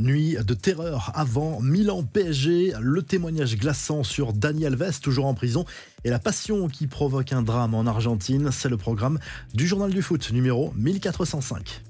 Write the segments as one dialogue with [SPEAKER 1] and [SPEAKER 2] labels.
[SPEAKER 1] Nuit de terreur avant Milan PSG, le témoignage glaçant sur Daniel Vest, toujours en prison, et la passion qui provoque un drame en Argentine, c'est le programme du journal du foot numéro 1405.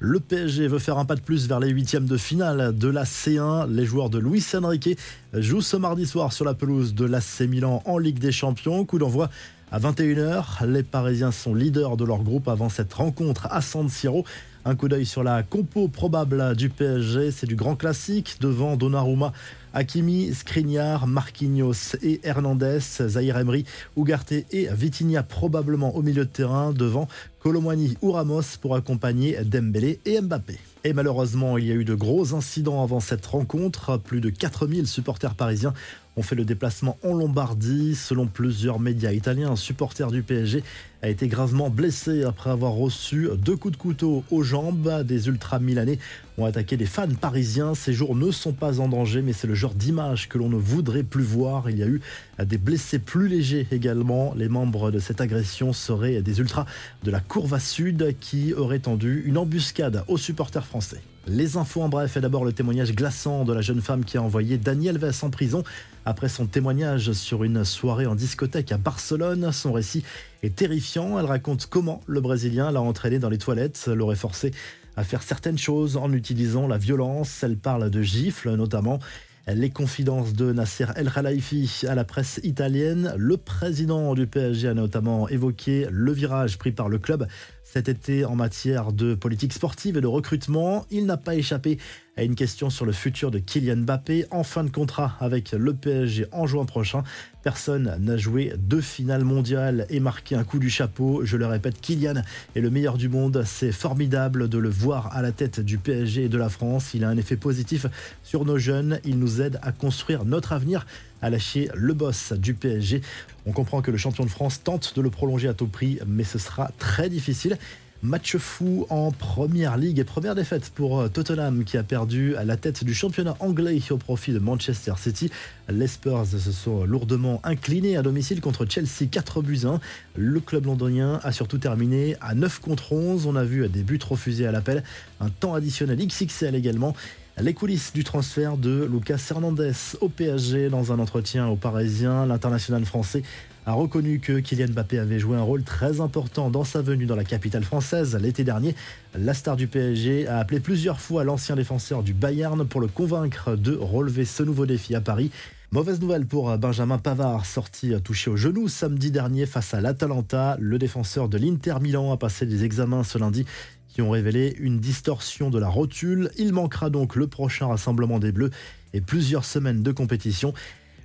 [SPEAKER 1] Le PSG veut faire un pas de plus vers les huitièmes de finale de la C1. Les joueurs de Luis Enrique jouent ce mardi soir sur la pelouse de l'AC Milan en Ligue des Champions. Coup d'envoi à 21h, les Parisiens sont leaders de leur groupe avant cette rencontre à San Siro. Un coup d'œil sur la compo probable du PSG, c'est du grand classique devant Donnarumma, Hakimi, Skriniar, Marquinhos et Hernandez, Zahir Emery, Ugarte et Vitinha probablement au milieu de terrain devant Colomwani ou Ramos pour accompagner Dembélé et Mbappé. Et malheureusement, il y a eu de gros incidents avant cette rencontre. Plus de 4000 supporters parisiens ont fait le déplacement en Lombardie. Selon plusieurs médias italiens, un supporter du PSG a été gravement blessé après avoir reçu deux coups de couteau aux jambes. Des ultra-milanais ont attaqué des fans parisiens. Ces jours ne sont pas en danger, mais c'est le genre d'image que l'on ne voudrait plus voir. Il y a eu des blessés plus légers également. Les membres de cette agression seraient des ultras de la Courva Sud qui auraient tendu une embuscade aux supporters français. Les infos en bref et d'abord le témoignage glaçant de la jeune femme qui a envoyé Daniel Vess en prison après son témoignage sur une soirée en discothèque à Barcelone. Son récit est terrifiant. Elle raconte comment le Brésilien l'a entraîné dans les toilettes, l'aurait forcé à faire certaines choses en utilisant la violence. Elle parle de gifles notamment. Les confidences de Nasser El Khalifi à la presse italienne. Le président du PSG a notamment évoqué le virage pris par le club cet été en matière de politique sportive et de recrutement. Il n'a pas échappé à une question sur le futur de Kylian Mbappé en fin de contrat avec le PSG en juin prochain. Personne n'a joué deux finales mondiales et marqué un coup du chapeau. Je le répète, Kylian est le meilleur du monde. C'est formidable de le voir à la tête du PSG et de la France. Il a un effet positif sur nos jeunes. Il nous aide à construire notre avenir a lâché le boss du PSG. On comprend que le champion de France tente de le prolonger à tout prix, mais ce sera très difficile. Match fou en première ligue et première défaite pour euh, Tottenham qui a perdu à la tête du championnat anglais au profit de Manchester City. Les Spurs se sont lourdement inclinés à domicile contre Chelsea 4 buts 1. Le club londonien a surtout terminé à 9 contre 11. On a vu des buts refusés à l'appel, un temps additionnel XXL également. Les coulisses du transfert de Lucas Hernandez au PSG dans un entretien au Parisien, l'international français a reconnu que Kylian Mbappé avait joué un rôle très important dans sa venue dans la capitale française l'été dernier. La star du PSG a appelé plusieurs fois l'ancien défenseur du Bayern pour le convaincre de relever ce nouveau défi à Paris. Mauvaise nouvelle pour Benjamin Pavard, sorti touché au genou samedi dernier face à l'Atalanta. Le défenseur de l'Inter Milan a passé des examens ce lundi qui ont révélé une distorsion de la rotule. Il manquera donc le prochain rassemblement des Bleus et plusieurs semaines de compétition.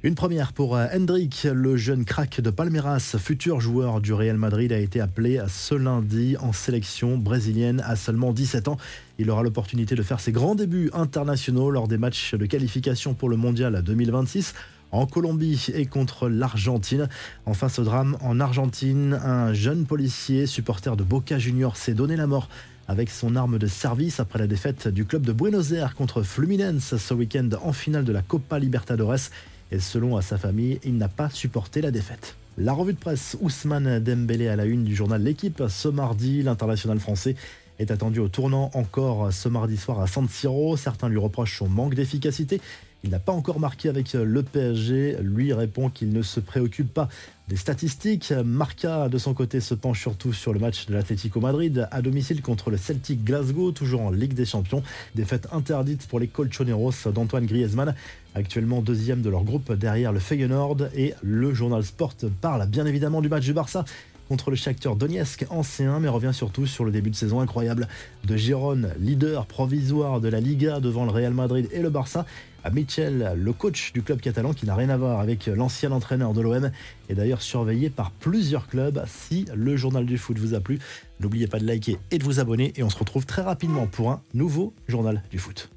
[SPEAKER 1] Une première pour euh, Hendrik, le jeune crack de Palmeiras, futur joueur du Real Madrid, a été appelé ce lundi en sélection brésilienne à seulement 17 ans. Il aura l'opportunité de faire ses grands débuts internationaux lors des matchs de qualification pour le Mondial 2026 en Colombie et contre l'Argentine. Enfin, ce drame en Argentine, un jeune policier, supporter de Boca Juniors, s'est donné la mort avec son arme de service après la défaite du club de Buenos Aires contre Fluminense ce week-end en finale de la Copa Libertadores. Et selon sa famille, il n'a pas supporté la défaite. La revue de presse Ousmane Dembélé à la une du journal L'équipe ce mardi, l'international français est attendu au tournant encore ce mardi soir à San Siro. Certains lui reprochent son manque d'efficacité. Il n'a pas encore marqué avec le PSG. Lui répond qu'il ne se préoccupe pas des statistiques. Marca, de son côté, se penche surtout sur le match de l'Atlético Madrid à domicile contre le Celtic Glasgow, toujours en Ligue des Champions. Défaite interdite pour les Colchoneros d'Antoine Griezmann, actuellement deuxième de leur groupe derrière le Feyenoord. Et le journal Sport parle bien évidemment du match du Barça contre le Shakhtar Donetsk en C1, mais revient surtout sur le début de saison incroyable de Giron, leader provisoire de la Liga devant le Real Madrid et le Barça. À Michel, le coach du club catalan qui n'a rien à voir avec l'ancien entraîneur de l'OM, est d'ailleurs surveillé par plusieurs clubs. Si le journal du foot vous a plu, n'oubliez pas de liker et de vous abonner et on se retrouve très rapidement pour un nouveau journal du foot.